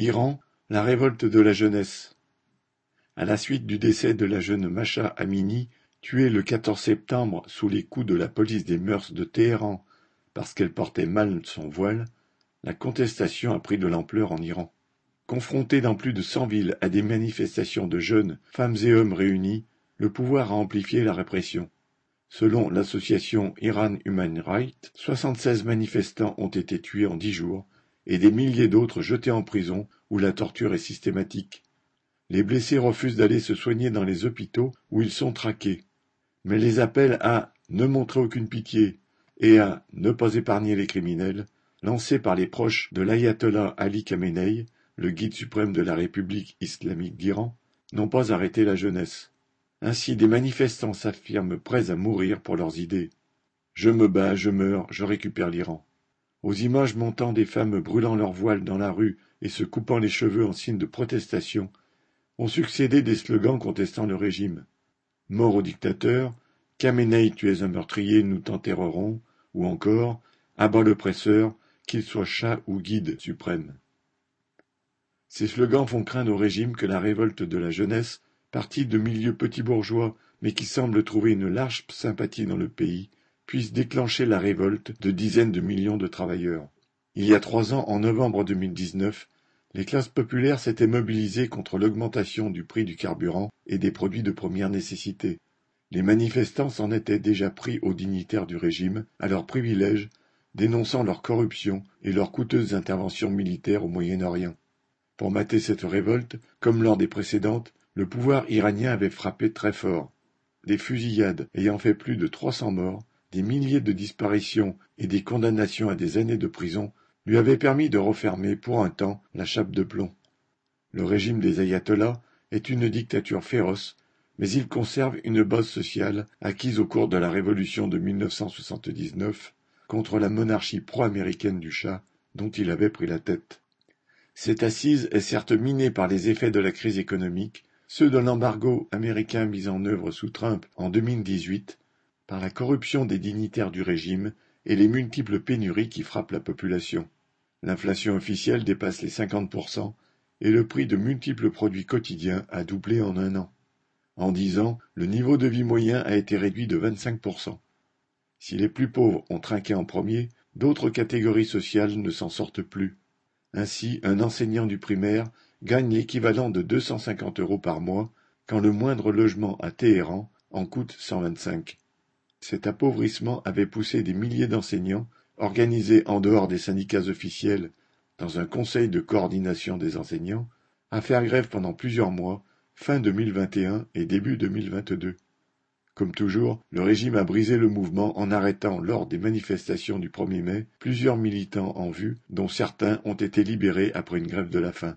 Iran, la révolte de la jeunesse. À la suite du décès de la jeune Masha Amini, tuée le 14 septembre sous les coups de la police des mœurs de Téhéran parce qu'elle portait mal son voile, la contestation a pris de l'ampleur en Iran. Confronté dans plus de cent villes à des manifestations de jeunes, femmes et hommes réunis, le pouvoir a amplifié la répression. Selon l'association Iran Human Rights, 76 manifestants ont été tués en dix jours et des milliers d'autres jetés en prison où la torture est systématique. Les blessés refusent d'aller se soigner dans les hôpitaux où ils sont traqués. Mais les appels à ne montrer aucune pitié et à ne pas épargner les criminels, lancés par les proches de l'ayatollah Ali Khamenei, le guide suprême de la République islamique d'Iran, n'ont pas arrêté la jeunesse. Ainsi des manifestants s'affirment prêts à mourir pour leurs idées. Je me bats, je meurs, je récupère l'Iran. Aux images montant des femmes brûlant leurs voiles dans la rue et se coupant les cheveux en signe de protestation, ont succédé des slogans contestant le régime. Mort au dictateur, Khamenei tu es un meurtrier, nous t'enterrerons, ou encore Abat l'oppresseur, qu'il soit chat ou guide suprême. Ces slogans font craindre au régime que la révolte de la jeunesse, partie de milieux petits bourgeois mais qui semble trouver une large sympathie dans le pays, puisse déclencher la révolte de dizaines de millions de travailleurs. Il y a trois ans, en novembre 2019, les classes populaires s'étaient mobilisées contre l'augmentation du prix du carburant et des produits de première nécessité. Les manifestants s'en étaient déjà pris aux dignitaires du régime, à leurs privilèges, dénonçant leur corruption et leurs coûteuses interventions militaires au Moyen-Orient. Pour mater cette révolte, comme lors des précédentes, le pouvoir iranien avait frappé très fort. Des fusillades ayant fait plus de trois cents morts des milliers de disparitions et des condamnations à des années de prison lui avaient permis de refermer pour un temps la chape de plomb. Le régime des ayatollahs est une dictature féroce, mais il conserve une base sociale acquise au cours de la révolution de 1979 contre la monarchie pro-américaine du Shah dont il avait pris la tête. Cette assise est certes minée par les effets de la crise économique, ceux de l'embargo américain mis en œuvre sous Trump en 2018 par la corruption des dignitaires du régime et les multiples pénuries qui frappent la population. L'inflation officielle dépasse les 50% et le prix de multiples produits quotidiens a doublé en un an. En dix ans, le niveau de vie moyen a été réduit de 25%. Si les plus pauvres ont trinqué en premier, d'autres catégories sociales ne s'en sortent plus. Ainsi, un enseignant du primaire gagne l'équivalent de 250 euros par mois, quand le moindre logement à Téhéran en coûte 125. Cet appauvrissement avait poussé des milliers d'enseignants, organisés en dehors des syndicats officiels dans un conseil de coordination des enseignants, à faire grève pendant plusieurs mois, fin 2021 et début 2022. Comme toujours, le régime a brisé le mouvement en arrêtant lors des manifestations du 1er mai plusieurs militants en vue, dont certains ont été libérés après une grève de la faim.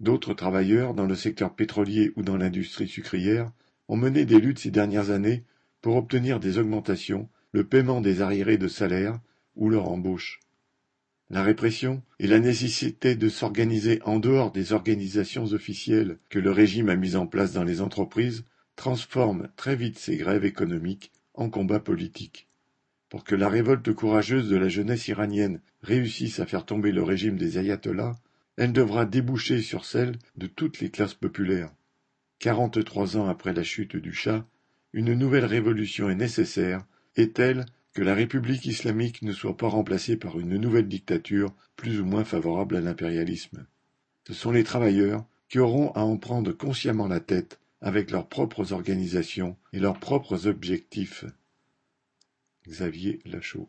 D'autres travailleurs dans le secteur pétrolier ou dans l'industrie sucrière ont mené des luttes ces dernières années pour obtenir des augmentations, le paiement des arriérés de salaire ou leur embauche. La répression et la nécessité de s'organiser en dehors des organisations officielles que le régime a mises en place dans les entreprises transforment très vite ces grèves économiques en combats politiques. Pour que la révolte courageuse de la jeunesse iranienne réussisse à faire tomber le régime des ayatollahs, elle devra déboucher sur celle de toutes les classes populaires. Quarante-trois ans après la chute du Shah, une nouvelle révolution est nécessaire, et telle que la République islamique ne soit pas remplacée par une nouvelle dictature plus ou moins favorable à l'impérialisme. Ce sont les travailleurs qui auront à en prendre consciemment la tête avec leurs propres organisations et leurs propres objectifs. Xavier Lachaud